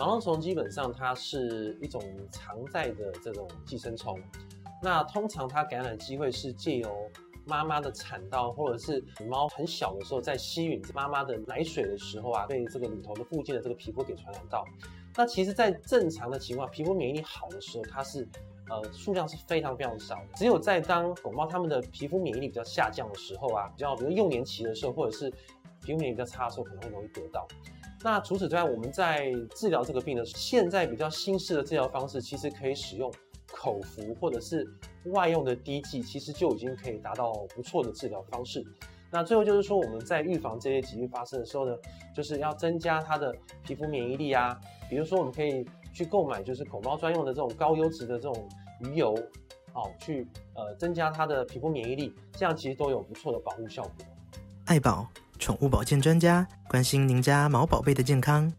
毛囊虫基本上它是一种常在的这种寄生虫，那通常它感染的机会是借由妈妈的产道，或者是母猫很小的时候在吸吮妈妈的奶水的时候啊，被这个乳头的附近的这个皮肤给传染到。那其实，在正常的情况，皮肤免疫力好的时候，它是呃数量是非常非常少的。只有在当狗猫它们的皮肤免疫力比较下降的时候啊，比较比如幼年期的时候，或者是皮肤免疫力比较差的时候，可能会容易得到。那除此之外，我们在治疗这个病的，现在比较新式的治疗方式，其实可以使用口服或者是外用的滴剂，其实就已经可以达到不错的治疗方式。那最后就是说，我们在预防这些疾病发生的时候呢，就是要增加它的皮肤免疫力啊。比如说，我们可以去购买就是狗猫专用的这种高优质的这种鱼油，好去呃增加它的皮肤免疫力，这样其实都有不错的保护效果。爱宝宠物保健专家关心您家毛宝贝的健康。